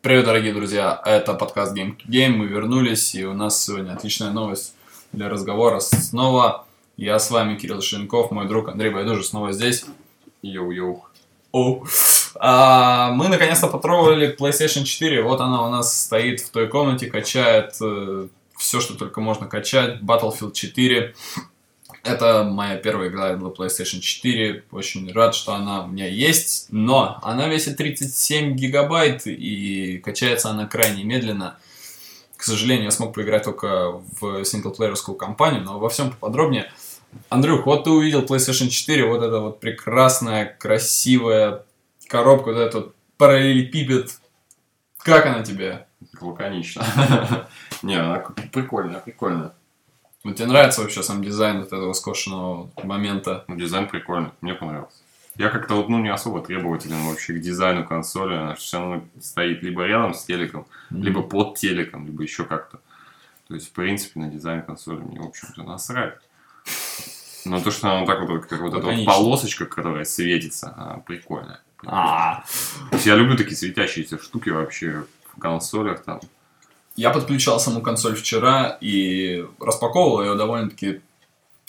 Привет, дорогие друзья! Это подкаст Game Game. Мы вернулись, и у нас сегодня отличная новость для разговора. Снова я с вами, Кирилл Шенков, мой друг Андрей Байдужи снова здесь. Йоу-йоу. О. А, мы наконец-то потрогали PlayStation 4. Вот она у нас стоит в той комнате, качает э, все, что только можно качать. Battlefield 4. Это моя первая игра для PlayStation 4. Очень рад, что она у меня есть. Но она весит 37 гигабайт и качается она крайне медленно. К сожалению, я смог поиграть только в синглплеерскую кампанию, но во всем поподробнее. Андрюх, вот ты увидел PlayStation 4, вот эта вот прекрасная, красивая коробка, вот этот вот параллелепипед. Как она тебе? Лаконично. Не, она прикольная, прикольная. Вот тебе нравится вообще сам дизайн вот этого скошенного момента? Ну, дизайн прикольный, мне понравился. Я как-то вот, ну, не особо требователен вообще к дизайну консоли. Она все равно стоит либо рядом с телеком, Мгм. либо под телеком, либо еще как-то. То есть, в принципе, на дизайн консоли мне, в общем-то, насрать. Но то, что она вот так вот, как вот эта вот Лаконично. полосочка, которая светится, она прикольная. А, То есть, я люблю такие светящиеся штуки вообще в консолях там. Я подключал саму консоль вчера и распаковывал ее довольно-таки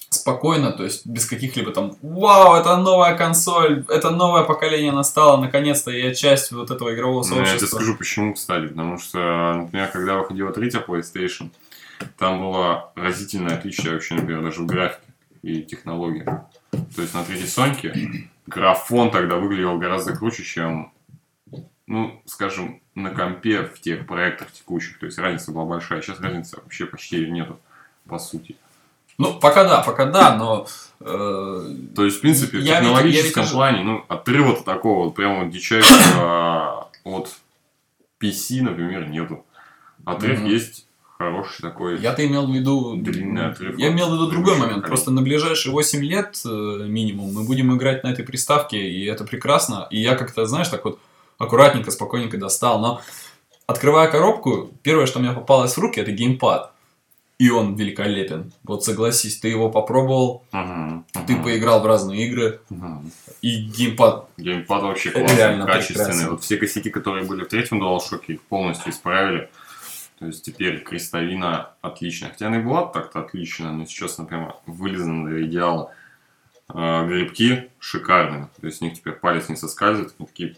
спокойно, то есть без каких-либо там «Вау, это новая консоль, это новое поколение настало, наконец-то я часть вот этого игрового Ну, я тебе сообщества». скажу почему, кстати. Потому что, например, когда выходила третья PlayStation, там было разительное отличие вообще, например, даже в графике и технологии. То есть на третьей Соньке графон тогда выглядел гораздо круче, чем, ну, скажем, на компе в тех проектах текущих. То есть разница была большая. Сейчас разницы вообще почти нету, по сути. Ну, пока да, пока да, но... э, То есть, в принципе, в технологическом ведь плане, ну, отрыва-то такого вот прямо вот дичайшего от PC, например, нету. Отрыв Мгм. есть хороший такой. Я-то имел в виду... Длинный отрыв Я имел в виду другой момент. Просто на ближайшие 8 лет э, минимум мы будем играть на этой приставке, и это прекрасно. И я как-то, знаешь, так вот аккуратненько, спокойненько достал. Но открывая коробку, первое, что мне попалось в руки, это геймпад. И он великолепен. Вот согласись, ты его попробовал, Мгм, ты поиграл в разные игры, мгм. и геймпад Геймпад вообще классный, реально качественный. прекрасно. Вот все косяки, которые были в третьем DualShock, их полностью исправили. То есть теперь крестовина отличная. Хотя она и была так-то отличная, но сейчас, например, вылизана до идеала. А, грибки шикарные. То есть с них теперь палец не соскальзывает. Они такие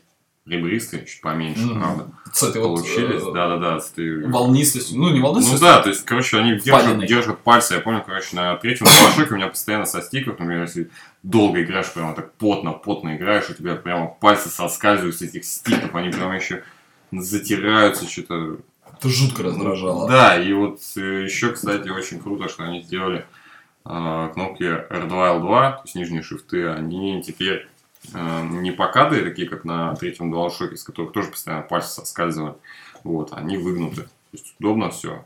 ребристые, чуть поменьше, Мгм. правда. с этой вот Получились, э, да-да-да. с этой- волнистостью. Ну, не Ну волнистостью, да, то есть, короче, они держат, держат пальцы. Я помню, короче, на третьем DualShock у меня постоянно со стиков, например, если долго играешь, прямо так потно, потно играешь, у тебя прямо пальцы соскальзывают с этих стиков, они прямо еще затираются, что-то. это жутко раздражало. Да, и вот еще, кстати, очень круто, что они сделали э, кнопки R2, L2, то есть нижние шифты, они теперь э, не покадые, такие, как на третьем DualShock, с которых тоже постоянно пальцы соскальзывают. Вот, они выгнуты. То есть удобно все.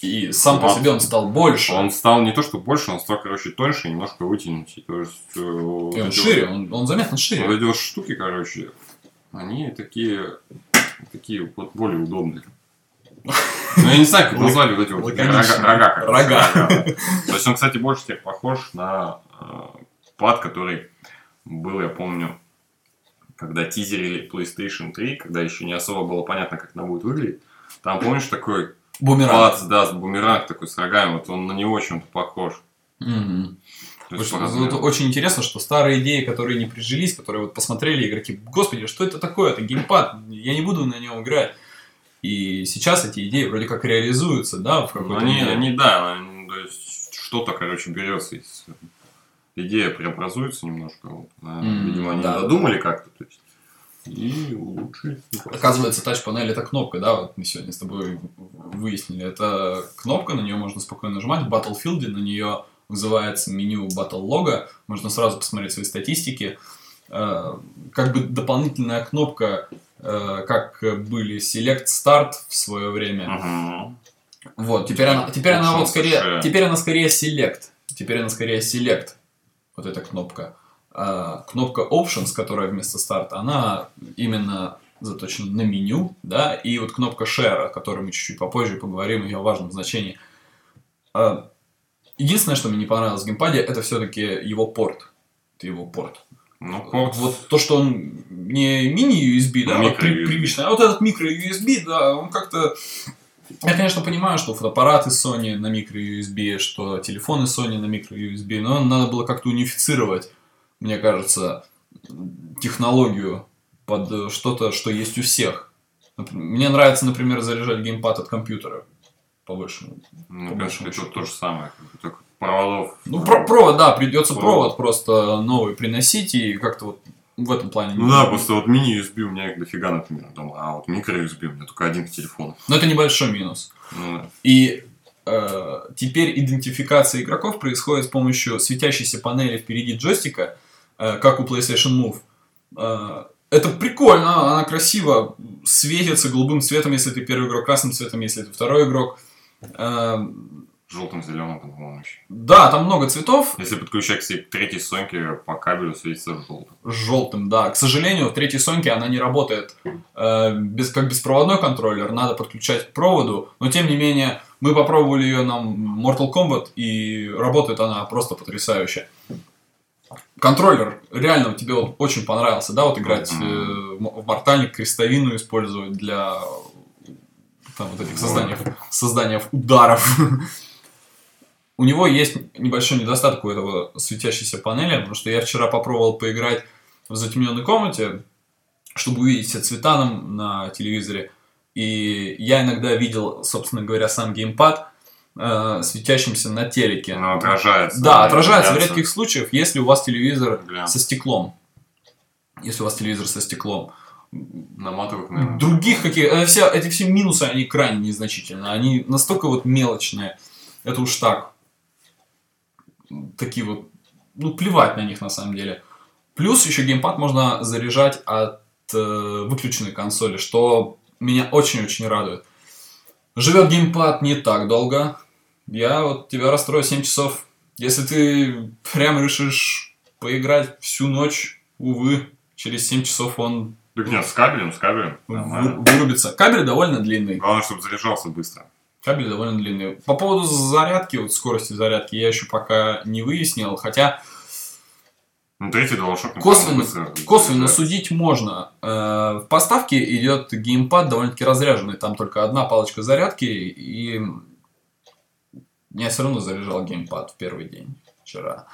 И сам по себе он стал больше. Он стал не то, что больше, он стал, короче, тоньше, немножко вытянутый. То есть, э, вот И он эти шире, он, он заметно шире. вот эти вот штуки, короче, они такие, такие вот более удобные. Ну, я не знаю, как назвать вот эти вот рога. Рога. То есть он, кстати, больше теперь похож на э, пад, который был, я помню, когда тизерили PlayStation 3, когда еще не особо было понятно, как она будет выглядеть. Там, помнишь, такой Бумеранг. пад, да, бумеранг такой с рогами, вот он на него чем-то похож. Есть Очень, вот очень интересно, что старые идеи, которые не прижились, которые вот посмотрели игроки, господи, что это такое, это геймпад, я не буду на нем играть. И сейчас эти идеи вроде как реализуются, да, в Ну, какой-то они, мере. они, да, они, то есть что-то, короче, берется из... Идея преобразуется немножко. Вот. А, М, Видимо, они да. додумали как-то. То есть, и улучшили. Оказывается, тач-панель это кнопка, да, вот мы сегодня с тобой выяснили. Это кнопка, на нее можно спокойно нажимать. В Battlefield на нее вызывается меню Battle Log, можно сразу посмотреть свои статистики. Э, Как бы дополнительная кнопка, э, как были Select Start в свое время. Мгм. Вот, теперь она, теперь она вот скорее, теперь она скорее Select. Теперь она скорее Select. Вот эта кнопка. А, кнопка Options, которая вместо старта, она именно заточена на меню, да, и вот кнопка Share, о которой мы чуть-чуть попозже поговорим, ее важном значении. А, единственное, что мне не понравилось в геймпаде, это все-таки его порт. Это его порт. Ну, порт... Вот то, что он не мини-USB, да, вот при- микро-USB. привычный, а вот этот микро-USB, да, он как-то... Я, конечно, понимаю, что фотоаппараты Sony на микро-USB, что телефоны Sony на микро-USB, но надо было как-то унифицировать, мне кажется, технологию под э, что-то, что есть у всех. Мне нравится, например, заряжать геймпад от компьютера повыше. Ну, тут счету. то же самое. Только проводов. Ну, про- провод, да, придется Провод. провод просто новый приносить и как-то вот в этом плане. Ну да, просто вот мини-USB у меня их дофига, например, дома, а вот микро-USB у меня только один к телефону. Но это небольшой минус. Ну, да. И э, теперь идентификация игроков происходит с помощью светящейся панели впереди джойстика, э, как у PlayStation Move. Э, это прикольно, она красиво светится голубым цветом, если ты первый игрок, красным цветом, если ты второй игрок. Э, желтым, зеленым, по-моему, еще. да, там много цветов, Если подключать к третьей соньке по кабелю светится желтым. желтым, да. К сожалению, в третьей Соньке она не работает э, без, как беспроводной контроллер, надо подключать к проводу, но тем не менее мы попробовали ее на Mortal Kombat и работает она просто потрясающе. Контроллер реально тебе вот очень понравился, да, вот играть э, в Мортальник, крестовину использовать для там, вот этих создания, создания ударов. У него есть небольшой недостаток у этого светящейся панели, потому что я вчера попробовал поиграть в затемненной комнате, чтобы увидеть все цвета на, на телевизоре. И я иногда видел, собственно говоря, сам геймпад э, светящимся на телеке. Оно отражается. Да, отражается в редких случаях, если у вас телевизор Глянц. со стеклом. Если у вас телевизор со стеклом. На матовых, наверное. Других каких... э, все, эти все минусы, они крайне незначительны. Они настолько вот мелочные. Это уж так. Такие вот... Ну, плевать на них на самом деле. Плюс еще геймпад можно заряжать от э, выключенной консоли, что меня очень-очень радует. Живет геймпад не так долго. Я вот тебя расстрою 7 часов. Если ты прям решишь поиграть всю ночь, увы, через 7 часов он Так нет, с кабелем, с кабелем. Вырубится. Кабель довольно длинный. Главное, чтобы заряжался быстро. Кабель довольно длинный. По поводу зарядки, вот скорости зарядки, я еще пока не выяснил. Хотя Ну, третий DualShock Косвенно- косвенно судить можно. Э, В поставке идет геймпад довольно-таки разряженный. Там только одна палочка зарядки. И я все равно заряжал геймпад в первый день вчера.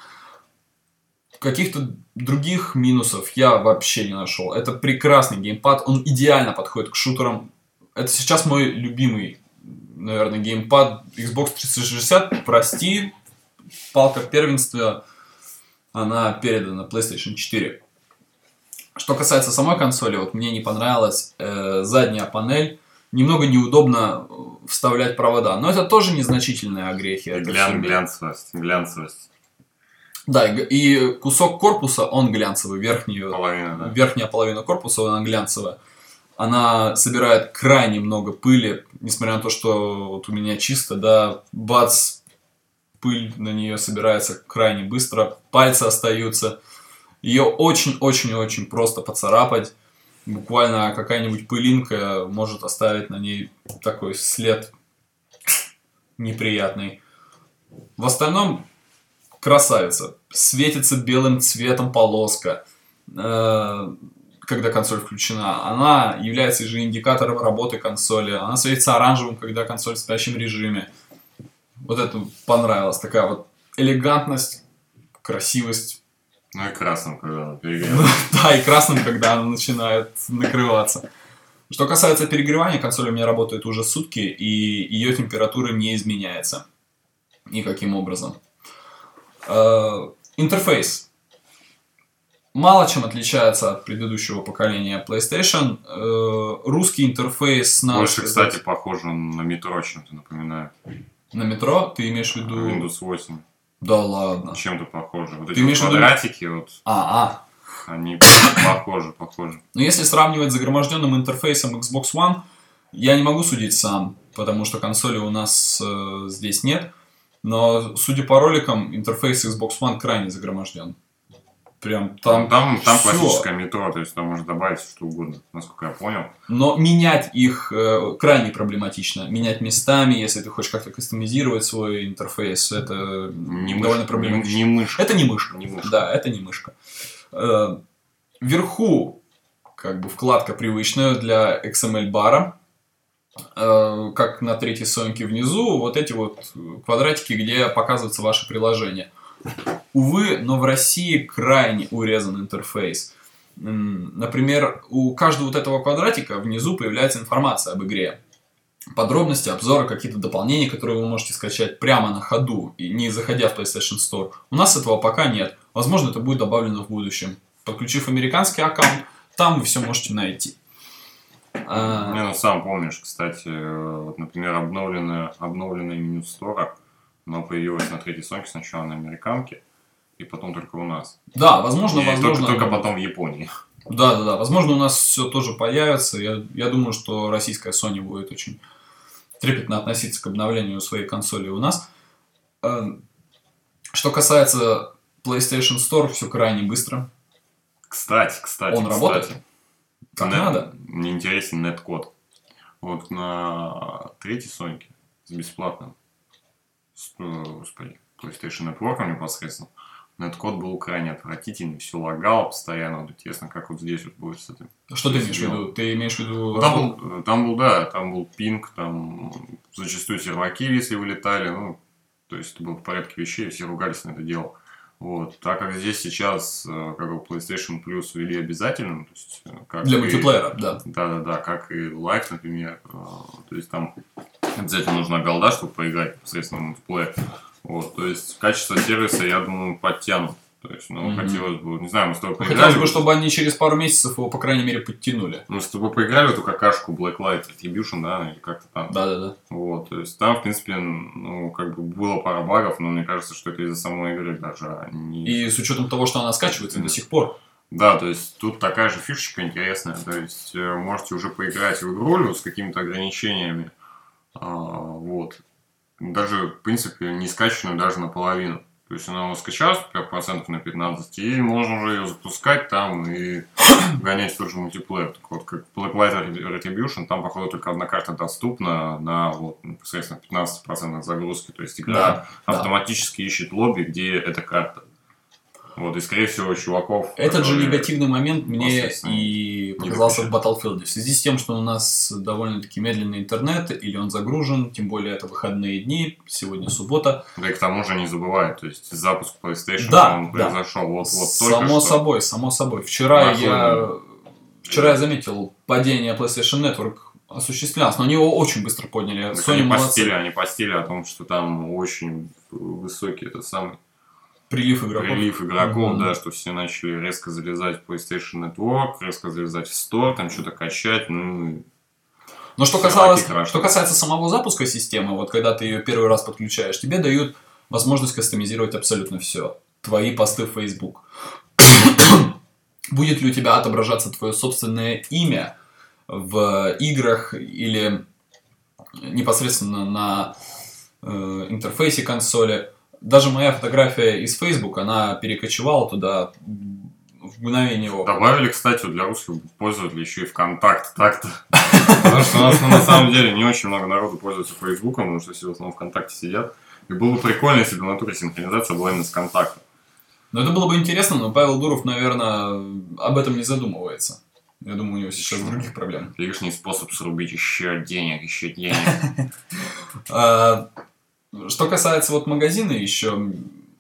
Каких-то других минусов я вообще не нашел. Это прекрасный геймпад. Он идеально подходит к шутерам. Это сейчас мой любимый, наверное, геймпад Xbox 360. Прости, палка первенства, она передана PlayStation 4. Что касается самой консоли, вот мне не понравилась э, задняя панель. Немного неудобно э, вставлять провода, но это тоже незначительные огрехи. Глян- глянцевость, глянцевость. Да, и кусок корпуса, он глянцевый, верхнюю, Половина, да. верхняя половина корпуса, она глянцевая. Она собирает крайне много пыли, несмотря на то, что вот у меня чисто, да, бац, пыль на нее собирается крайне быстро, пальцы остаются. Ее очень-очень-очень просто поцарапать. Буквально какая-нибудь пылинка может оставить на ней такой след неприятный. В остальном красавица. Светится белым цветом полоска, э, когда консоль включена. Она является же индикатором работы консоли. Она светится оранжевым, когда консоль в спящем режиме. Вот это понравилось. Такая вот элегантность, красивость. Ну и красным, когда она перегрела. Да, и красным, когда она начинает накрываться. Что касается перегревания, консоль у меня работает уже сутки, и ее температура не изменяется никаким образом. Э, Интерфейс. Мало чем отличается от предыдущего поколения PlayStation. Э, Русский интерфейс на, Больше, кстати, похоже на метро чем-то напоминает. на метро. Ты имеешь в виду... Windows 8. Да ладно. Чем-то похоже. Вот Ты эти имеешь вот виду- квадратики, вот, А, а. они похожи, похожи. Но если сравнивать с загроможденным интерфейсом Xbox One, я не могу судить сам, потому что консоли у нас э, здесь нет. Но, судя по роликам, интерфейс Xbox One крайне загроможден. Прям там... Там, там всё. классическое метро, то есть там можно добавить что угодно, насколько я понял. Но менять их э, крайне проблематично. Менять местами, если ты хочешь как-то кастомизировать свой интерфейс, это Не, довольно мышь, проблематично. не, не мышь. Это не мышка. Не мышка. Да, это не мышка. Э, вверху как бы вкладка привычная для XML бара, э, как на третьей соньке внизу, вот эти вот квадратики, где показываются ваши приложения. Увы, но в России крайне урезан интерфейс. Например, у каждого вот этого квадратика внизу появляется информация об игре. Подробности, обзоры, какие-то дополнения, которые вы можете скачать прямо на ходу, и не заходя в PlayStation Store. У нас этого пока нет. Возможно, это будет добавлено в будущем. Подключив американский аккаунт, там вы все можете найти. А, Не, ну сам помнишь, кстати, э, вот, например, обновленное, обновленное меню стора, оно появилось на третьей сонке сначала на американке, и потом только у нас. Да, возможно, И только- возможно. только потом в Японии. Да, да, да. Возможно, у нас все тоже появится. Я, я думаю, что российская Sony будет очень трепетно относиться к обновлению своей консоли у нас. Э, Что касается PlayStation Store, все крайне быстро. Кстати, кстати, Он кстати. работает? Как Нет- надо? Мне интересен нет-код. Вот на третьей Соньке с бесплатным, господи, PlayStation Network непосредственно, нет-код был крайне отвратительный, все лагало постоянно, вот интересно, как вот здесь вот будет с этим. Что ты имеешь в виду? Ты имеешь в виду... Ну, Там был, там был, да, там был пинг, там зачастую серваки, если вылетали, ну, то есть это было в порядке вещей, все ругались на это дело. Вот. Так как здесь сейчас, э, как бы PlayStation Plus ввели обязательным, то есть, э, как Для и- мультиплеера, да. Да-да-да, как и Life, например. э, То есть там обязательно нужна голда, чтобы поиграть непосредственно в мультиплеер. Вот, то есть качество сервиса, я думаю, подтянут. То есть, ну, Мгм. хотелось бы, не знаю, мы с тобой Ну, Хотелось поиграли. бы, чтобы они через пару месяцев его, по крайней мере, подтянули. Мы с тобой поиграли в эту какашку Blacklight Retribution, да, или как-то там. Да-да-да. Вот, то есть там, в принципе, ну, как бы было пара багов, но мне кажется, что это из-за самой игры даже, а не... И с учетом того, что она скачивается до сих пор. Да, то есть тут такая же фишечка интересная, то есть э, можете уже поиграть в игру с какими-то ограничениями, вот. Даже, в принципе, не скачанную даже наполовину. То есть она у вас скачалась процентов на 15, и можно уже ее запускать там и гонять тот же мультиплеер. Так вот, как Blacklight Retribution, там, походу, только одна карта доступна на вот, непосредственно 15% загрузки. То есть игра Да, да. автоматически ищет лобби, где эта карта. Вот, и, скорее всего, чуваков... Этот же которые- негативный момент мне и показался в. Battlefield. В связи с тем, что у нас довольно-таки медленный интернет, или он загружен, тем более это выходные дни, сегодня суббота. Да и к тому же не забывай, то есть запуск PlayStation, Да, он да. произошел вот, вот только само что. собой, само собой. Вчера Нашел я, вчера я заметил, падение PlayStation Network осуществлялось, но они его очень быстро подняли. Так Sony они молодцы. постили, они постили о том, что там очень высокий этот самый Прилив игроков. прилив игроков, Мгм. да, что все начали резко залезать в PlayStation Network, резко залезать в Store, там что-то качать, ну, Но что, касалось, что касается самого запуска системы, вот когда ты ее первый раз подключаешь, тебе дают возможность кастомизировать абсолютно все. Твои посты в Facebook. Будет ли у тебя отображаться твое собственное имя в играх или непосредственно на э, интерфейсе консоли. Даже моя фотография из Facebook, она перекочевала туда в мгновение ока. Добавили, кстати, для русских пользователей еще и ВКонтакт так-то. Потому что у нас ну, на самом деле не очень много народу пользуется Фейсбуком, потому что все в основном ВКонтакте сидят. И было бы прикольно, если бы в натуре синхронизация была именно с контактом. Но это было бы интересно, но Павел Дуров, наверное, об этом не задумывается. Я думаю, у него сейчас других проблем. Лишний способ срубить еще денег, еще денег. Что касается вот магазина еще,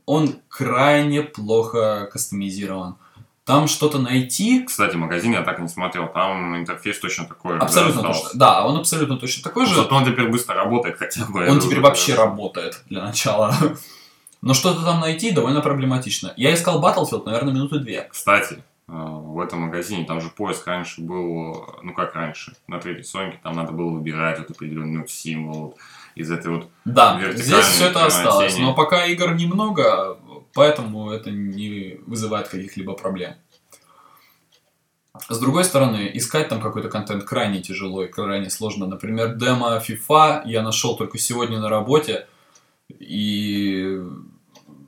он крайне плохо кастомизирован. Там что-то найти Кстати, магазин я так и не смотрел, там интерфейс точно такой же. да, абсолютно остался. точно. Да, он абсолютно точно такой Ну, же. Зато он теперь быстро работает хотя бы. Он Это теперь вообще хорошо. работает для начала. Но что-то там найти довольно проблематично. Я искал Battlefield, наверное, минуты две. Кстати, в этом магазине, там же поиск раньше был, ну как раньше, на третьей Соньке, там надо было выбирать вот определенный вот символ из этой вот Да, здесь все это осталось. Но пока игр немного, поэтому это не вызывает каких-либо проблем. С другой стороны, искать там какой-то контент крайне тяжело и крайне сложно. Например, демо FIFA я нашел только сегодня на работе и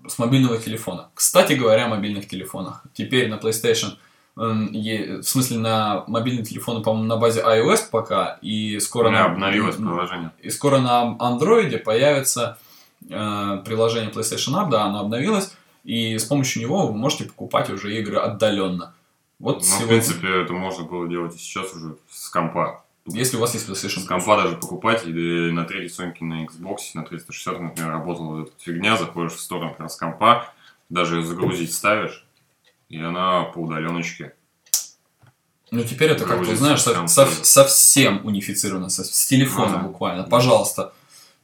с мобильного телефона. Кстати говоря, о мобильных телефонах. Теперь на PlayStation, в смысле на мобильные телефоны, по-моему, на базе iOS пока, и скоро на- обновилось приложение. и скоро на андроиде появится э, приложение PlayStation App, да, оно обновилось, и с помощью него вы можете покупать уже игры отдаленно. Вот Ну, в сегодня- принципе, это можно было делать и сейчас уже с компа. Если у вас есть PlayStation С компа даже покупать, и на третьей Соньке на Xbox, на 360, например, работала вот эта фигня, заходишь в сторону как раз компа, даже ее загрузить ставишь, и она по удаленочке. Ну, теперь это как-то, знаешь, со- со- совсем унифицировано, со- с телефона Ага. буквально, пожалуйста.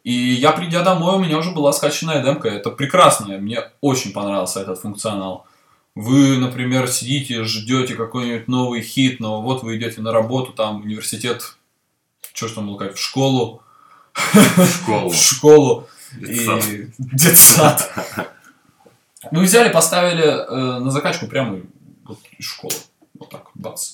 И я, придя домой, у меня уже была скачанная демка, это прекрасно, мне очень понравился этот функционал. Вы, например, сидите, ждете какой-нибудь новый хит, но вот вы идете на работу, там, университет, что ж там было в школу, В школу. в школу, и детсад. Вы взяли, поставили э, на закачку прямо из школы. Вот так, бац.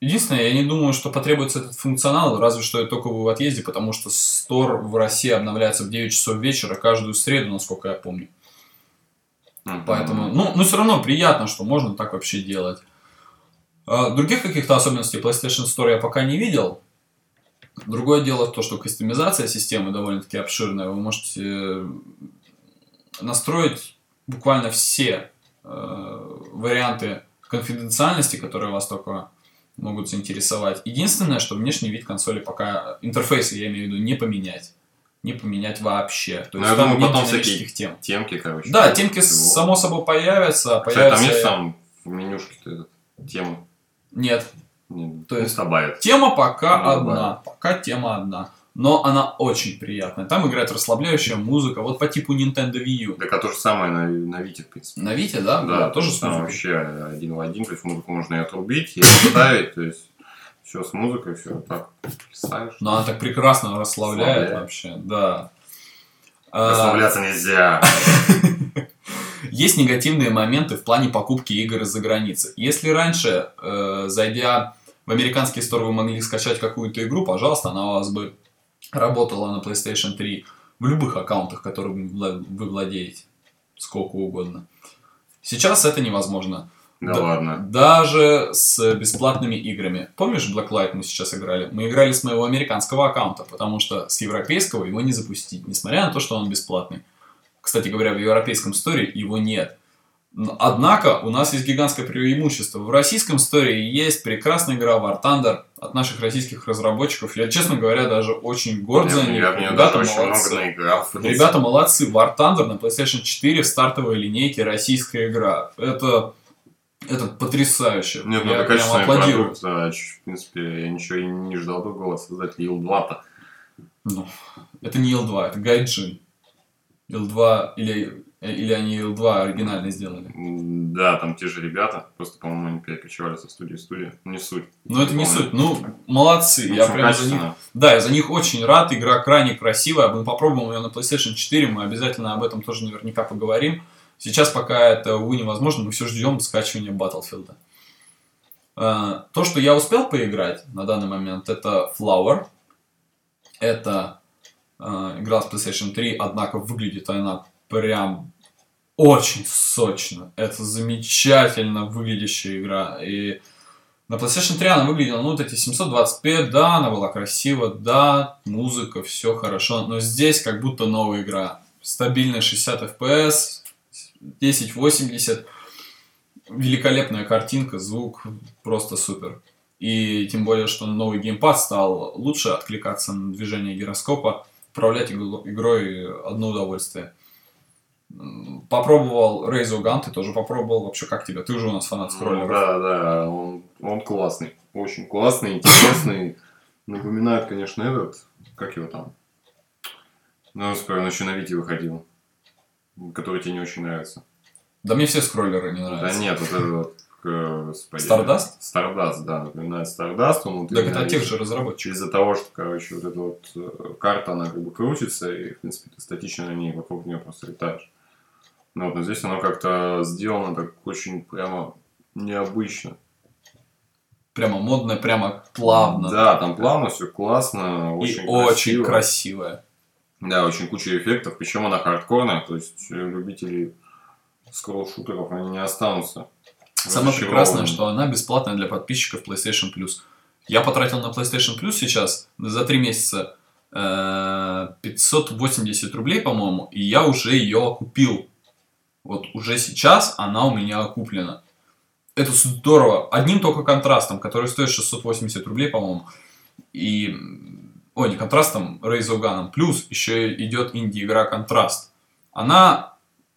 Единственное, я не думаю, что потребуется этот функционал, разве что только вы в отъезде, потому что стор в России обновляется в 9 часов вечера каждую среду, насколько я помню. Мгм. Поэтому, ну, но все равно приятно, что можно так вообще делать. А, Других каких-то особенностей PlayStation Store я пока не видел. Другое дело то, что кастомизация системы довольно-таки обширная. Вы можете э, настроить буквально все э, варианты конфиденциальности, которые вас только могут заинтересовать. Единственное, что внешний вид консоли пока, интерфейсы я имею в виду, не поменять. Не поменять вообще. То Ну, есть я там думаю, нет потом всякие тем. Темки, короче. Да, темки его. само собой появятся. Кстати, появятся... там есть там в менюшке-то этот, тема? Нет. Не, То ну, есть- добавят. Тема пока Ну, одна. добавят. Пока тема одна. Но она очень приятная. Там играет расслабляющая музыка. Вот по типу Nintendo Wii U. Так а то же самое на, на Вите, в принципе. На Вите, да? Да, тоже с там музыкой. вообще один в один, то есть музыку можно и отрубить, и оставить, то есть все с музыкой, все так писаешь. Но она так прекрасно расслабляет Расслабляет. вообще. Да. А, Расслабляться нельзя. Есть негативные моменты в плане покупки игр из-за границы. Если раньше, э, зайдя в американский стор, вы могли скачать какую-то игру, пожалуйста, она у вас бы работала на PlayStation 3 в любых аккаунтах, которыми вы владеете, сколько угодно. Сейчас это невозможно. Да Да. ладно. Даже с бесплатными играми. Помнишь, Blacklight мы сейчас играли? Мы играли с моего американского аккаунта, потому что с европейского его не запустить, несмотря на то, что он бесплатный. Кстати говоря, в европейском сторе его нет. Однако у нас есть гигантское преимущество. В российском сторе есть прекрасная игра War Thunder от наших российских разработчиков. Я, честно говоря, даже очень горд за них. я Ребята молодцы. Ребята молодцы. War Thunder на PlayStation 4 в стартовой линейке российская игра. Это, это потрясающе. Нет, ну я это прям аплодирую. продукт. а, В принципе, я ничего и не ждал другого от создателей Ил-2-то. Ну, это не Ил-2, это Гайджин. Ил-2 или, или они Ил-2 оригинально сделали. Да, там те же ребята, просто, по-моему, они перекочевали со студии в студию. Не суть. Но это не помню. суть. Ну, молодцы. Я прям за них. Да, я за них очень рад. Игра крайне красивая. Мы попробуем ее на PlayStation 4. Мы обязательно об этом тоже наверняка поговорим. Сейчас пока это, увы, невозможно. Мы все ждем скачивания Battlefield. Э, То, что я успел поиграть на данный момент, это Flower. Это э, игра с PlayStation 3, однако выглядит она прям очень сочно. Это замечательно выглядящая игра. И на PlayStation 3 она выглядела, ну, вот эти 720p, да, она была красива, да, музыка, все хорошо, но здесь как будто новая игра. Стабильная 60 FPS, 1080, великолепная картинка, звук просто супер. И тем более, что новый геймпад стал лучше откликаться на движение гироскопа, управлять игрой одно удовольствие. Попробовал Рейзо Ган, ты тоже попробовал. Вообще, как тебе? Ты уже у нас фанат Ну, скроллеров. Да, да, он, он классный. Очень классный, интересный. Напоминает, конечно, этот, как его там? Ну, господи, он еще на Вите выходил. Который тебе не очень нравится. Да мне все скроллеры не Да нравятся. нет, вот этот вот, э, господи. Stardust? Stardust, да, напоминает Stardust. Он вот Так это от тех же разработчиков. Из-за того, что, короче, вот эта вот э, карта, она как бы крутится, и, в принципе, ты статично на ней вокруг нее просто летаешь. Ну, вот, но здесь оно как-то сделано так очень прямо необычно. Прямо модно, прямо плавно. Да, там плавно, все классно, И очень очень красиво. Да, очень куча эффектов, причем она хардкорная, то есть э, любители скролл-шутеров, они не останутся. Самое прекрасное, что она бесплатная для подписчиков PlayStation Plus. Я потратил на PlayStation Plus сейчас за три месяца э, 580 рублей, по-моему, и я уже ее купил. Вот уже сейчас она у меня куплена. Это здорово. Одним только контрастом, который стоит 680 рублей, по-моему. И... Ой, не Contrast ом, Resogun ом. Плюс еще идет инди-игра Контраст. Она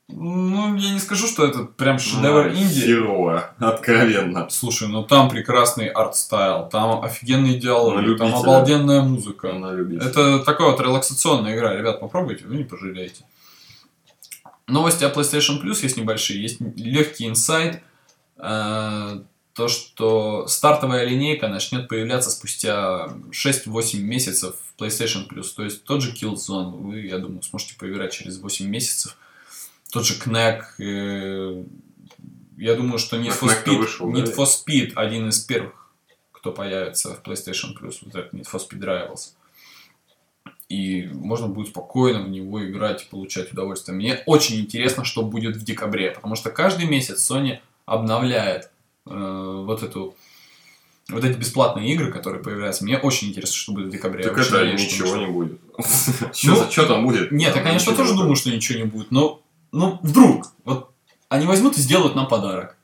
ну, я не скажу, что это прям шедевр ну, инди. Херово, откровенно. Слушай, ну там прекрасный art style, там офигенные диалоги, там обалденная музыка. Это такая вот релаксационная игра. Ребят, попробуйте, вы не пожалеете. Новости о PlayStation Plus есть небольшие. Есть легкий инсайт. Э, то, что стартовая линейка начнет появляться спустя 6-8 месяцев в PlayStation Plus. То есть тот же Killzone вы, я думаю, сможете поиграть через 8 месяцев тот же Кнек, э, я думаю, что Need for, Speed, вышел, Need for Speed один из первых, кто появится в PlayStation Plus, вот этот Need for Speed Rivals. И можно будет спокойно в него играть и получать удовольствие. Мне очень интересно, что будет в декабре, потому что каждый месяц Sony обновляет вот эту вот эти бесплатные игры, которые появляются, мне очень интересно, что будет в декабре. Так это ничего не будет. Что там будет? Нет, я, конечно, тоже думаю, что ничего не будет, но ну, вдруг, вот они возьмут и сделают нам подарок.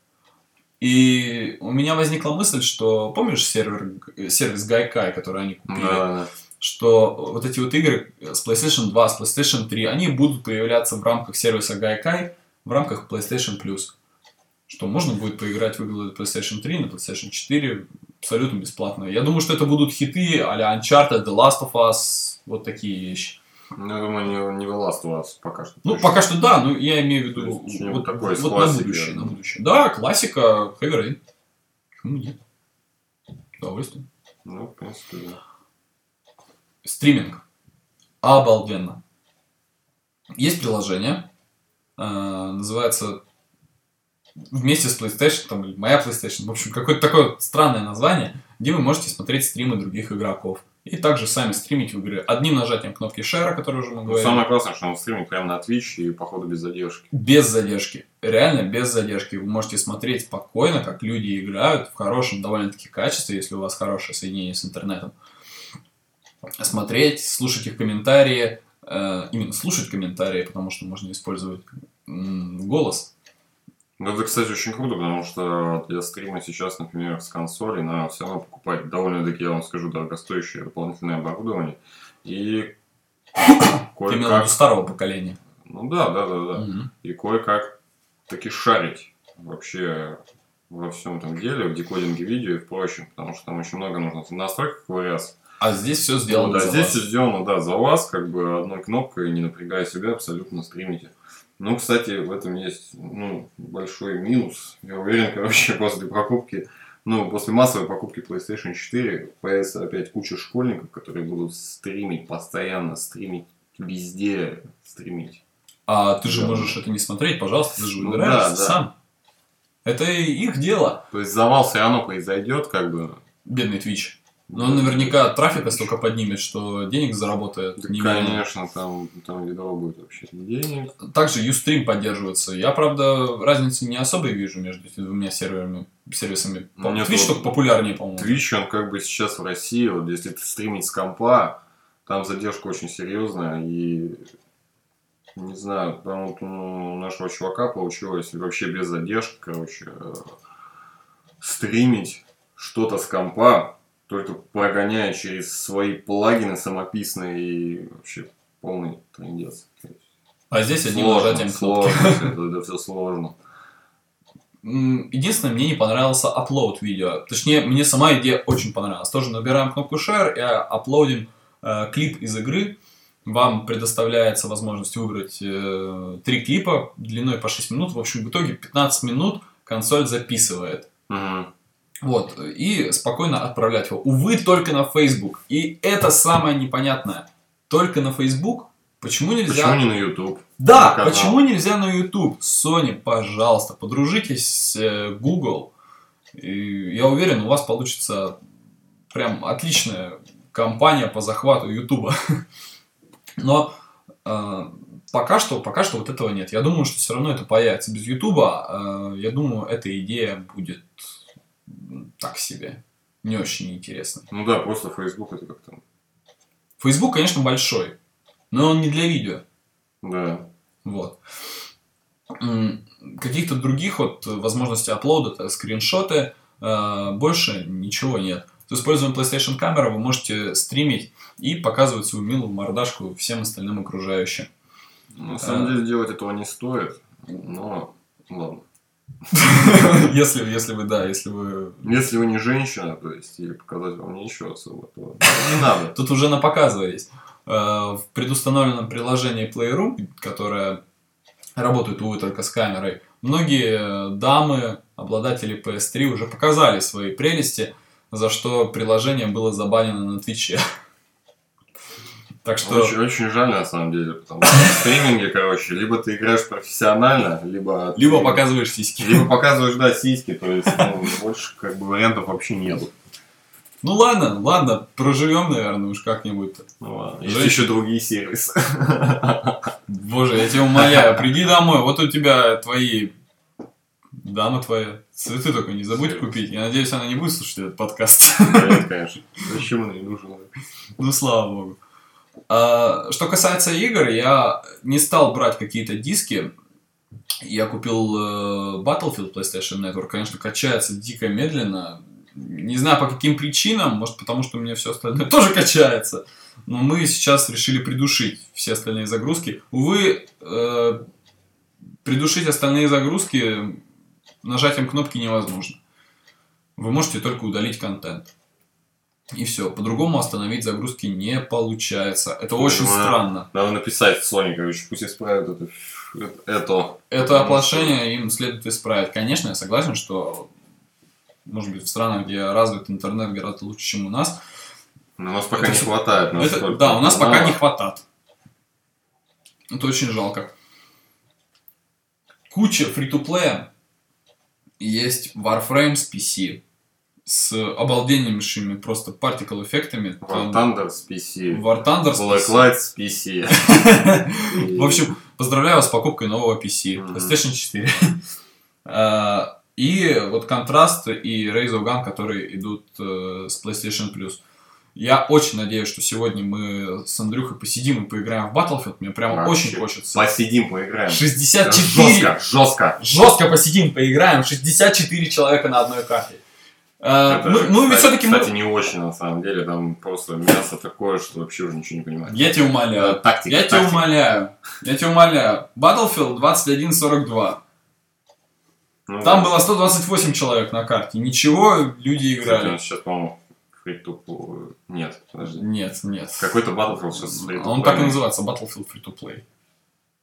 И у меня возникла мысль, что помнишь сервер, сервис Гайкай, который они купили? Да. Что вот эти вот игры с PlayStation 2, с PlayStation 3, они будут появляться в рамках сервиса Гайкай в рамках PlayStation Plus. Что можно будет поиграть в игры PlayStation 3 на PlayStation 4 абсолютно бесплатно. Я думаю, что это будут хиты а-ля Uncharted, The Last of Us, вот такие вещи. Ну, я думаю, не, не The Last of Us пока что. Ну, пока что да, но я имею в виду вот, такое вот на будущее, на будущее. Да, классика Heavy Rain. Почему нет? Удовольствие. Ну, в принципе, да. Стриминг. Обалденно. Есть приложение, э, называется вместе с PlayStation, там, или моя PlayStation, в общем, какое-то такое странное название, где вы можете смотреть стримы других игроков. И также сами стримить в игры одним нажатием кнопки шера, который уже мы говорили. Самое классное, что он стримит прямо на Twitch и, походу, без задержки. Без задержки. Реально без задержки. Вы можете смотреть спокойно, как люди играют в хорошем довольно-таки качестве, если у вас хорошее соединение с интернетом. Смотреть, слушать их комментарии. Э, именно слушать комментарии, потому что можно использовать голос ну, это, кстати, очень круто, потому что для стрима сейчас, например, с консоли надо все равно покупать довольно-таки, я вам скажу, дорогостоящее дополнительное оборудование. И кое-как... старого поколения. Ну да, да, да, да. Угу. И кое-как таки шарить вообще во всем этом деле, в декодинге видео и в прочем, потому что там очень много нужно настройок ковыряться. А здесь все сделано ну, да, здесь вас. все сделано, да, за вас, как бы одной кнопкой, не напрягая себя, абсолютно стримите. Ну, кстати, в этом есть ну, большой минус. Я уверен, короче, после покупки, ну, после массовой покупки PlayStation 4 появится опять куча школьников, которые будут стримить, постоянно стримить, везде стримить. А ты же да. можешь это не смотреть, пожалуйста, ты же ну, выбираешь да, да. сам. Это их дело. То есть завал все равно произойдет, как бы. Бедный Twitch. Но он наверняка трафика столько поднимет, что денег заработает. Да, конечно, там, там видово будет вообще денег. Также Ustream поддерживается. Я, правда, разницы не особо вижу между этими двумя серверами, сервисами. По Нет, Twitch вот только популярнее, по-моему. Twitch, он как бы сейчас в России, вот если ты стримить с компа, там задержка очень серьезная, и не знаю, там вот у нашего чувака получилось вообще без задержки, короче, э, стримить что-то с компа, только прогоняя через свои плагины самописные и вообще полный трендец. А здесь одним нажатием Сложно, это, это все сложно. Единственное, мне не понравился upload видео. Точнее, мне сама идея очень понравилась. Тоже набираем кнопку share и аплодим э, клип из игры. Вам предоставляется возможность выбрать э, три клипа длиной по 6 минут. В общем, в итоге 15 минут консоль записывает. Угу. Вот, и спокойно отправлять его. Увы, только на Facebook. И это самое непонятное. Только на Facebook. Почему нельзя... Почему не на YouTube? Да, на почему нельзя на YouTube? Sony, пожалуйста, подружитесь с э, Google. И я уверен, у вас получится прям отличная компания по захвату YouTube. Но э, пока что, пока что вот этого нет. Я думаю, что все равно это появится без YouTube. Э, я думаю, эта идея будет так себе. Не очень интересный. Ну да, просто Facebook это как то Facebook, конечно, большой, но он не для видео. Да. Вот. каких-то других вот возможностей аплода, скриншоты, э, больше ничего нет. С использованием PlayStation камеры вы можете стримить и показывать свою милую мордашку всем остальным окружающим. На самом деле делать этого не стоит, но ладно. Если, если вы, да, если вы... Если вы не женщина, то есть, или показать вам нечего особо, то не надо. Тут уже на показывались. Э, В предустановленном приложении Playroom, которое работает, увы, только с камерой, многие дамы, обладатели PS3 уже показали свои прелести, за что приложение было забанено на Твиче. Так что... Очень, очень жаль, на самом деле, потому что в стриминге, короче, либо ты играешь профессионально, либо... ты- Либо показываешь сиськи. Либо показываешь, да, сиськи, то есть, ну, больше, как бы, вариантов вообще нету. Ну ладно, ладно, проживем, наверное, уж как-нибудь. Ну ладно, есть еще другие сервисы. Боже, я тебя умоляю, приди домой, вот у тебя твои... Дама твоя. Цветы только не забудь Сервис. купить. Я надеюсь, она не будет слушать этот подкаст. Нет, конечно. Зачем он ей нужен? Ну, слава богу. А, что касается игр, я не стал брать какие-то диски. Я купил э, Battlefield PlayStation Network. Конечно, качается дико медленно. Не знаю по каким причинам. Может, потому что у меня все остальное тоже качается. Но мы сейчас решили придушить все остальные загрузки. Увы, э, придушить остальные загрузки нажатием кнопки невозможно. Вы можете только удалить контент. И все. По-другому остановить загрузки не получается. Это очень Понимаю. странно. Надо написать Sony, короче, пусть исправят это. Это. Это оплошение им следует исправить. Конечно, я согласен, что может быть в странах, где развит интернет гораздо лучше, чем у нас. Но у нас пока Это не хватает. Это- настолько да, у нас пока каналов. не хватает. Это очень жалко. Куча фри-то-плея. Есть Warframe с PC. С обалденнейшими просто particle эффектами. War Thunder с PC. War Thunder с PC. Light с PC. В общем, поздравляю вас с покупкой нового PC. PlayStation 4. А, И вот контраст и of Gun, которые идут э, с PlayStation Plus. Я очень надеюсь, что сегодня мы с Андрюхой посидим и поиграем в Battlefield. Мне прям Вообще. очень хочется. Посидим, поиграем. 64! Жестко, жестко. Жестко посидим, поиграем. 64 человека на одной карте. А, Это, ну, ну, ведь кстати, все-таки мы... Кстати, не очень, на самом деле. Там просто мясо такое, что вообще уже ничего не понимаю. Я тебя умоляю. Э, Тактика, Я тебя тактика. умоляю. Я тебя умоляю. Battlefield 2142. Ну, Там да. было 128 человек на карте. Ничего, люди Кстати, играли. он сейчас, по-моему, free to play. Нет, подожди. Нет, нет. Какой-то Battlefield сейчас free to Он play. так и называется, Battlefield Free-to-Play.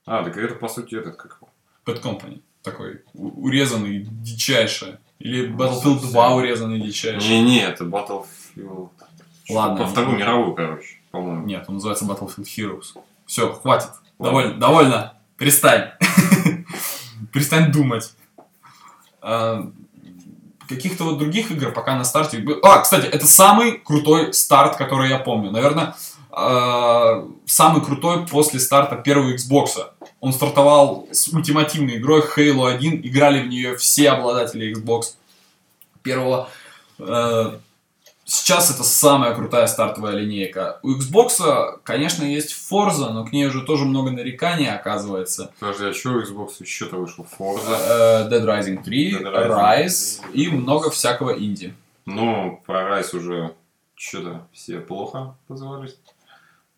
А, так это, по сути, этот, как его? Bad Company. Такой урезанный, дичайше. Или Battlefield совсем. 2 урезанный, дичайше. Не-не, это Battlefield... Ладно. По Вторую мировую, короче, по-моему. Нет, он называется Battlefield Heroes. Все, хватит. Ладно. Довольно. Довольно. Перестань. Перестань думать. А, Каких-то вот других игр пока на старте... А, кстати, это самый крутой старт, который я помню. Наверное, а, самый крутой после старта первого Xbox. Он стартовал с ультимативной игрой Halo 1. Играли в нее все обладатели Xbox первого. Э, Сейчас это самая крутая стартовая линейка. У Xbox, конечно, есть Forza, но к ней уже тоже много нареканий оказывается. Подожди, а что Xbox еще-то вышел? Forza? Э, Dead Rising 3, Dead Rising Rise 3. и много всякого инди. Ну, про Rise уже что-то все плохо позволить.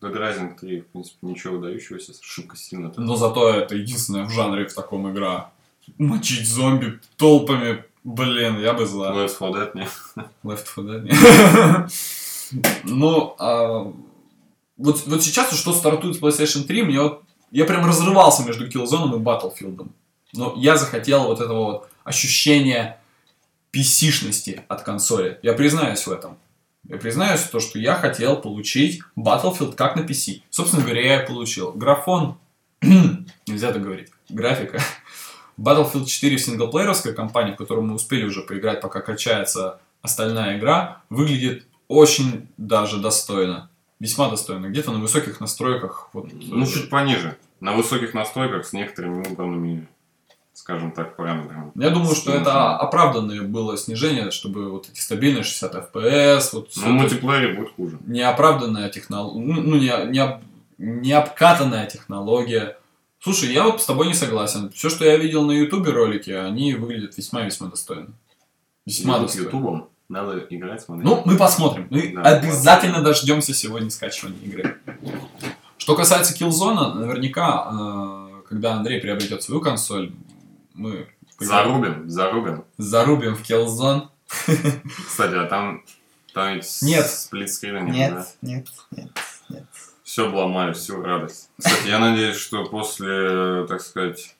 Dead Rising 3, в принципе, ничего выдающегося, ошибка сильно. Но зато это единственная в жанре в таком игра. Мочить зомби толпами, блин, я бы за. Left 4 Dead, не? Left 4 Dead. Ну, а, вот, вот сейчас, что стартует с PlayStation 3, мне вот... Я прям разрывался между Killzone и Battlefield. Но я захотел вот этого вот ощущения PC-шности от консоли. Я признаюсь в этом. Я признаюсь в том, что я хотел получить Battlefield как на PC. Собственно говоря, я и получил. Графон, нельзя так говорить, графика. Battlefield 4 в синглплееровской кампании, в которую мы успели уже поиграть, пока качается остальная игра, выглядит очень даже достойно. Весьма достойно. Где-то на высоких настройках. Вот, Ну, э, чуть пониже. На высоких настройках с некоторыми выбранными, скажем так, параметрами. Я думаю, что Ну, это оправданное было снижение, чтобы вот эти стабильные 60 FPS, вот всё Ну, мультиплеере будет хуже. неоправданная технология, ну, не, не, об- необкатанная технология. Слушай, я вот с тобой не согласен. Все, что я видел на Ютубе ролики, они выглядят весьма-весьма достойно. Весьма достойно. Ютубом надо играть, смотреть. Ну, мы посмотрим. Мы Да. обязательно дождемся сегодня скачивания игры. Что касается Killzone, наверняка, э, когда Андрей приобретет свою консоль, мы Зарубим, зарубим. зарубим в Killzone. Кстати, а там, там ведь Нет. сплитскрина нет, Нет, да? нет, нет, нет. Все обломали, всю радость. Кстати, я надеюсь, что после, так сказать,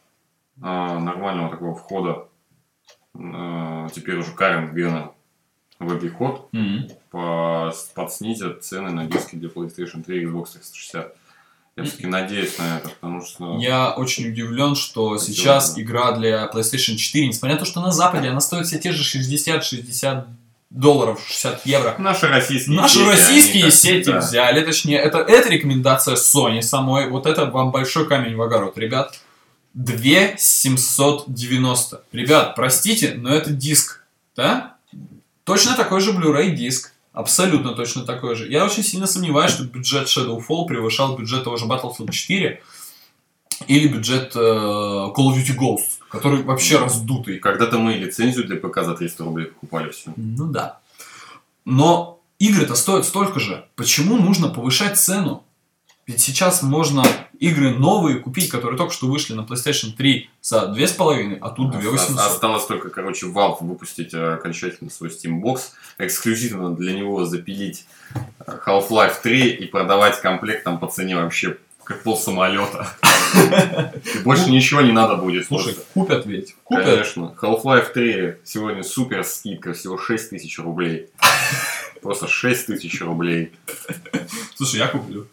а, нормального такого входа, а, теперь уже Карен Гена в обиход, по- подснизят цены на диски для PlayStation 3 и Xbox 360. Я все-таки надеюсь на это, потому что... Я очень удивлен, что Хотелось сейчас бы. игра для PlayStation 4, несмотря на то, что на Западе она стоит все те же 60-60 долларов, 60 евро. Наши российские Наши сети, российские сети всегда. взяли, точнее, это, это рекомендация Sony самой. Вот это вам большой камень в огород, ребят. 2790. Ребят, простите, но это диск, да? Точно такой же Blu-ray диск. Абсолютно точно такой же. Я очень сильно сомневаюсь, что бюджет Shadowfall превышал бюджет того же Battlefield 4 или бюджет э, Call of Duty Ghosts, который вообще раздутый. Когда-то мы лицензию для ПК за 300 рублей покупали все. Ну да. Но игры-то стоят столько же. Почему нужно повышать цену? Ведь сейчас можно игры новые купить, которые только что вышли на PlayStation 3 за 2,5, а тут 2800. Осталось только, короче, Valve выпустить э, окончательно свой Steam Box, эксклюзивно для него запилить э, Half-Life 3 и продавать комплект там по цене вообще как пол самолета. И больше ничего не надо будет. Слушай, купят ведь. Купят. Конечно. Half-Life 3 сегодня супер скидка, всего 6 тысяч рублей. Просто 6 тысяч рублей. Слушай, я куплю.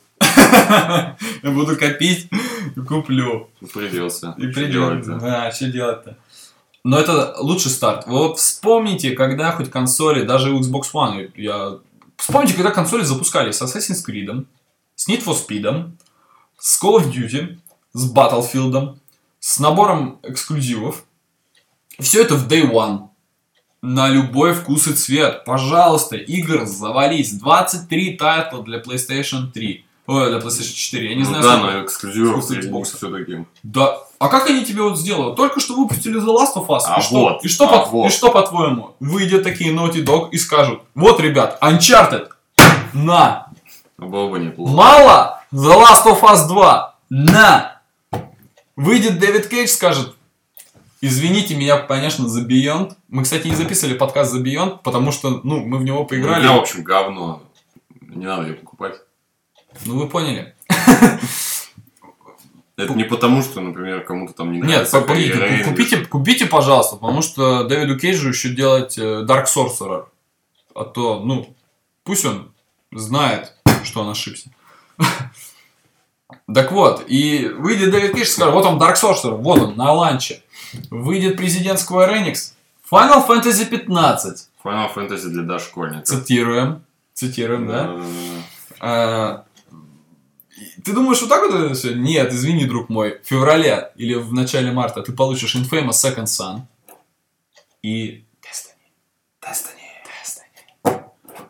Я буду копить и куплю. Придется. И Что придет. делать-то? Да, что делать-то? Но это лучший старт. Вот вспомните, когда хоть консоли, даже у Xbox One, я... Вспомните, когда консоли запускали с Assassin's Creed, с Need for Speed, с Call of Duty, с Battlefield, с набором эксклюзивов. Все это в Day One. На любой вкус и цвет. Пожалуйста, игр завались. 23 тайтла для PlayStation 3. Ой, для PlayStation 4. Я не Ну знаю, да, но эксклюзивов Xbox. все-таки. Да. А как они тебе вот сделают? Только что выпустили The Last of Us. А и, что, вот, и, что, а по- вот. и что по-твоему? Выйдет такие Naughty Dog и скажут, вот, ребят, Uncharted, на, Было бы неплохо. мало, The Last of Us 2, на. Выйдет Дэвид Кейдж, скажет, извините меня, конечно, за Beyond. Мы, кстати, не записывали подкаст за Beyond, потому что, ну, мы в него поиграли. Ну, в общем, говно. Не надо ее покупать. Ну, вы поняли. Это не потому, что, например, кому-то там не Нет, нравится. погодите, Harry Rangers. купите, купите, пожалуйста, потому что Дэвиду Кейджу еще делать э, Dark Sorcerer. А то, ну, пусть он знает, что он ошибся. Так вот, и выйдет Дэвид Кейдж и скажет, вот он Dark Sorcerer, вот он, на ланче. Выйдет президент Square Enix, Final Fantasy 15. Final Fantasy для дошкольников. Цитируем. Цитируем, да? Ты думаешь, вот так вот это все? Нет, извини, друг мой. В феврале или в начале марта ты получишь Infamous Second Son и Destiny. Destiny. Destiny.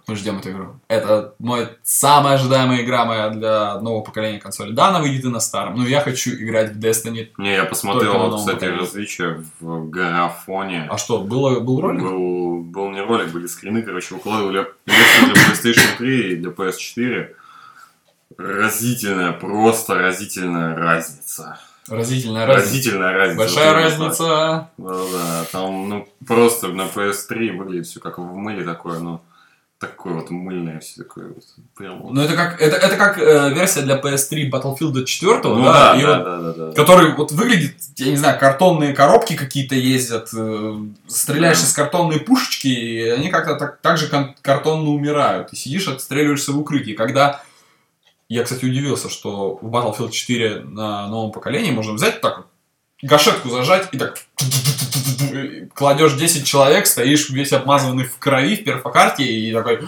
Мы ждем эту игру. Это мой самая ожидаемая игра моя для нового поколения консоли. Да, она выйдет и на старом, но я хочу играть в Destiny. Не, я посмотрел, вот, кстати, поколении. различия в графоне. А что, было, был ролик? Был, был не ролик, были скрины, короче, выкладывали для PlayStation 3 и для PS4. Разительная, просто разительная разница. Разительная разница. Разительная разница. Большая Вот разница. Да-да, там, ну, просто на PS3 выглядит все как в мыле такое, ну, такое вот мыльное все такое вот. Прям вот. Ну это как, это, это как э, версия для PS3 Battlefield 4, Ну да, да, да, вот да, да, да. который вот выглядит, я не знаю, картонные коробки какие-то ездят, э, стреляешь Да. из картонной пушечки, и они как-то так, так же картонно умирают. Ты сидишь, отстреливаешься в укрытии. Когда я, кстати, удивился, что в Battlefield 4 на новом поколении можно взять так вот, гашетку зажать и так кладешь 10 человек, стоишь весь обмазанный в крови в перфокарте и такой!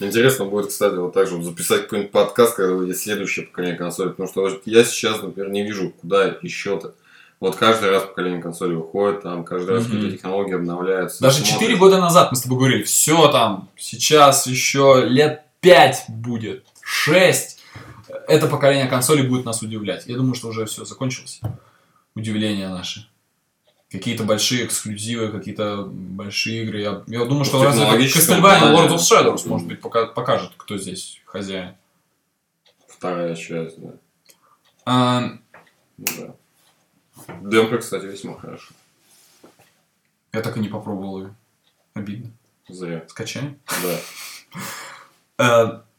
Интересно будет, кстати, вот так же вот записать какой-нибудь подкаст, когда выйдет следующее поколение консоли, потому что я сейчас, например, не вижу, куда еще-то. Вот каждый раз поколение консоли выходит, там каждый раз Мгм. какие-то технологии обновляются. Даже Смотришь. 4 года назад мы с тобой говорили, все там, сейчас еще лет 5 будет, 6. это поколение консолей будет нас удивлять. Я думаю, что уже все закончилось. Удивления наши. Какие-то большие эксклюзивы, какие-то большие игры. Я, я думаю, что разве технологическом Castlevania Lord of Shadows, может быть, пока, покажет, кто здесь хозяин. Вторая часть, да. А, Ну да. Демка, кстати, весьма хорошо. я так и не попробовал ее. Обидно. Зря. Скачаем. Да.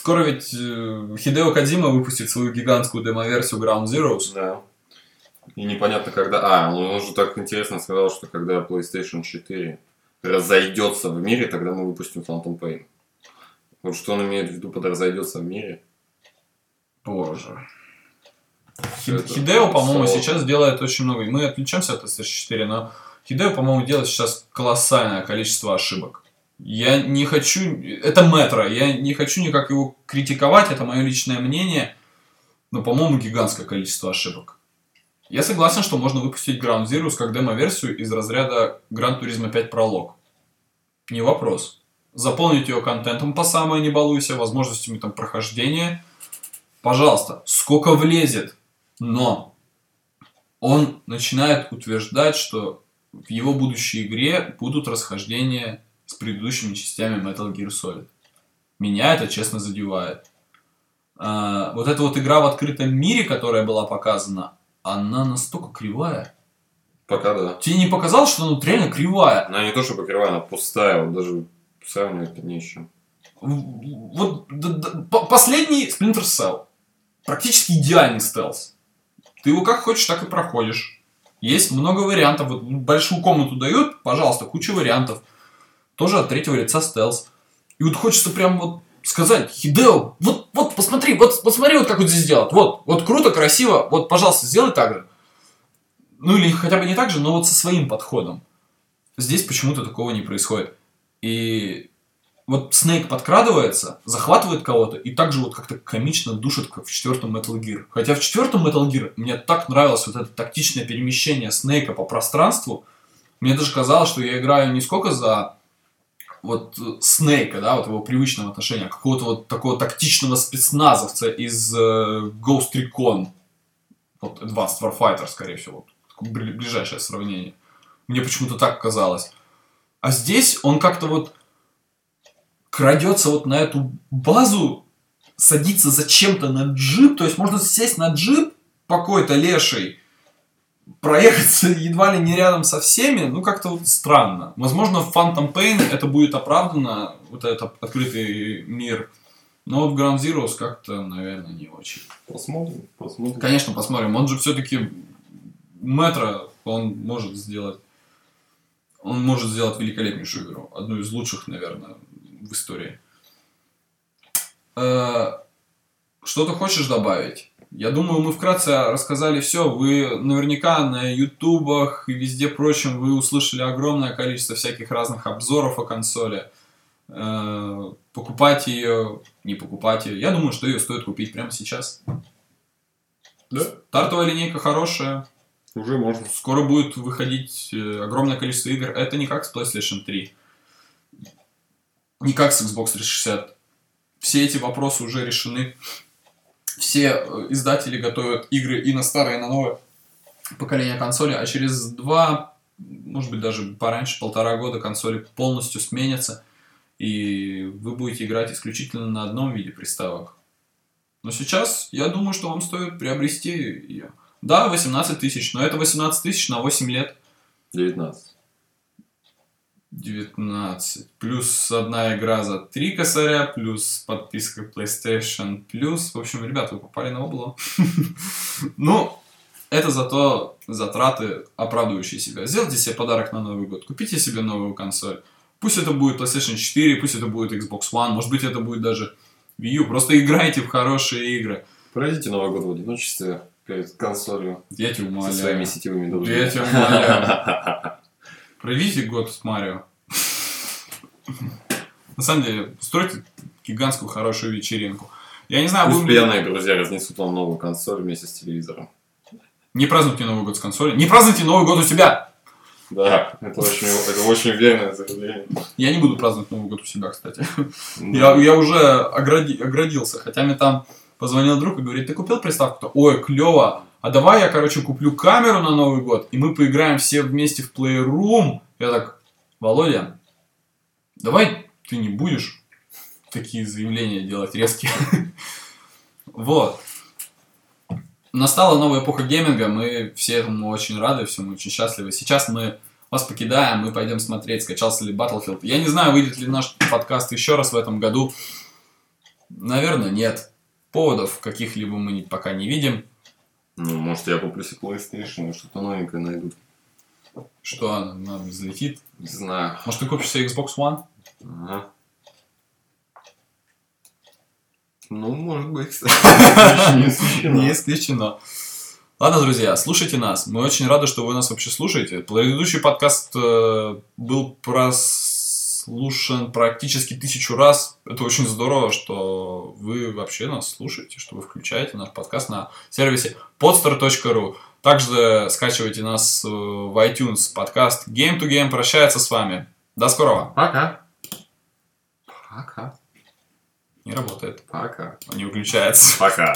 Скоро ведь э, Хидео Кадима выпустит свою гигантскую демо-версию Ground Zeroes. Да. И непонятно когда... А, он уже так интересно сказал, что когда PlayStation 4 разойдется в мире, тогда мы выпустим Phantom Pain. Вот что он имеет в виду под разойдется в мире? Боже. Всё Хи- это Хидео, по-моему, сейчас делает очень много. Мы отвлечемся от SSH4, но Хидео, по-моему, делает сейчас колоссальное количество ошибок. Я не хочу... Это метро. Я не хочу никак его критиковать, это мое личное мнение. Но, по-моему, гигантское количество ошибок. Я согласен, что можно выпустить Ground Zeroes как демо-версию из разряда Gran Turismo 5 пролог. Не вопрос. Заполнить ее контентом по самое не балуйся, возможностями там прохождения. Пожалуйста, сколько влезет. Но он начинает утверждать, что в его будущей игре будут расхождения с предыдущими частями Metal Gear Solid. Меня это, честно, задевает. А, вот эта вот игра в открытом мире, которая была показана, она настолько кривая. Пока да. Тебе не показалось, что она вот реально кривая? Она не то, что покрывая, она пустая, вот даже сравнивать не с чем. Вот д- д- по- последний Splinter Cell. Практически идеальный стелс. Ты его как хочешь, так и проходишь. Есть много вариантов. Вот большую комнату дают, пожалуйста, куча вариантов. Тоже от третьего лица стелс. И вот хочется прям вот сказать, Хидео, вот, вот посмотри, вот посмотри, вот как вот здесь делать. Вот, вот круто, красиво, вот, пожалуйста, сделай так же. Ну или хотя бы не так же, но вот со своим подходом. Здесь почему-то такого не происходит. И вот Снейк подкрадывается, захватывает кого-то и также вот как-то комично душит, как в четвертом Metal Gear. Хотя в четвертом Metal Gear мне так нравилось вот это тактичное перемещение Снейка по пространству. Мне даже казалось, что я играю не сколько за вот э, Снейка, да, вот его привычного отношения, какого-то вот такого тактичного спецназовца из э, Ghost Recon. Вот Advanced Warfighter, скорее всего. Вот, ближайшее сравнение. Мне почему-то так казалось. А здесь он как-то вот крадется вот на эту базу, садится зачем-то на джип, то есть можно сесть на джип какой-то леший, проехаться едва ли не рядом со всеми, ну как-то вот странно. Возможно, в Phantom Pain это будет оправдано, вот этот открытый мир, но вот в Ground Zeroes как-то, наверное, не очень. Посмотрим, посмотрим. Конечно, посмотрим. Он же все-таки метро, он может сделать. Он может сделать великолепнейшую игру. Одну из лучших, наверное, в истории. Э, Что ты хочешь добавить? Я думаю, мы вкратце рассказали все. Вы наверняка на ютубах и везде прочем вы услышали огромное количество всяких разных обзоров о консоли. Э, Покупать ее, не покупать ее. Я думаю, что ее стоит купить прямо сейчас. Да, Стартовая линейка хорошая. уже можно. Скоро будет выходить э, огромное количество игр. Это не как с PlayStation 3. Не как с Xbox 360. Все эти вопросы уже решены. Все э, издатели готовят игры и на старое, и на новое поколение консоли. А через два, может быть даже пораньше, полтора года консоли полностью сменятся. И вы будете играть исключительно на одном виде приставок. Но сейчас я думаю, что вам стоит приобрести ее. Да, 18 тысяч, но это 18 тысяч на 8 лет. 19. 19. Плюс одна игра за 3 косаря, плюс подписка PlayStation Plus. В общем, ребята, вы попали на обло. Ну, это зато затраты, оправдывающие себя. Сделайте себе подарок на Новый год, купите себе новую консоль. Пусть это будет PlayStation 4, пусть это будет Xbox One, может быть это будет даже Wii U. Просто играйте в хорошие игры. Пройдите Новый год в одиночестве перед консолью Я тебя со своими умоляю. сетевыми. Я тебя умоляю. Проведите год с Марио. На самом деле, устройте гигантскую хорошую вечеринку. Я не знаю, Пусть пьяные друзья разнесут вам новую консоль вместе с телевизором. не празднуйте Новый год с консолью. Не празднуйте Новый год у себя! Да, это очень, это очень верное заявление. Я не буду праздновать Новый год у себя, кстати. Да. Я, я уже огради- оградился, хотя мне там позвонил друг и говорит, ты купил приставку-то? Ой, клево. А давай я, короче, куплю камеру на Новый год, и мы поиграем все вместе в Playroom. Я так, Володя, давай ты не будешь такие заявления делать резкие. Вот. Настала новая эпоха гейминга, мы все этому очень рады, всему очень счастливы. Сейчас мы вас покидаем, мы пойдем смотреть, скачался ли Battlefield. Я не знаю, выйдет ли наш подкаст еще раз в этом году. Наверное, нет. Поводов каких-либо мы пока не видим. Ну, может, я куплю себе PlayStation что-то новенькое найду. Что она нам взлетит. Не знаю. Может, ты купишь себе Xbox One? Ага. Ну, может быть. Не исключено. Не исключено. Ладно, друзья, слушайте нас. Мы очень рады, что вы нас вообще слушаете. Предыдущий подкаст э, был прослушан практически тысячу раз. Это очень здорово, что вы вообще нас слушаете, что вы включаете наш подкаст на сервисе podstar.ru. Также скачивайте нас э, в iTunes. Подкаст Game to Game прощается с вами. До скорого. Пока. Пока. Не работает. Пока. Он не выключается. Пока.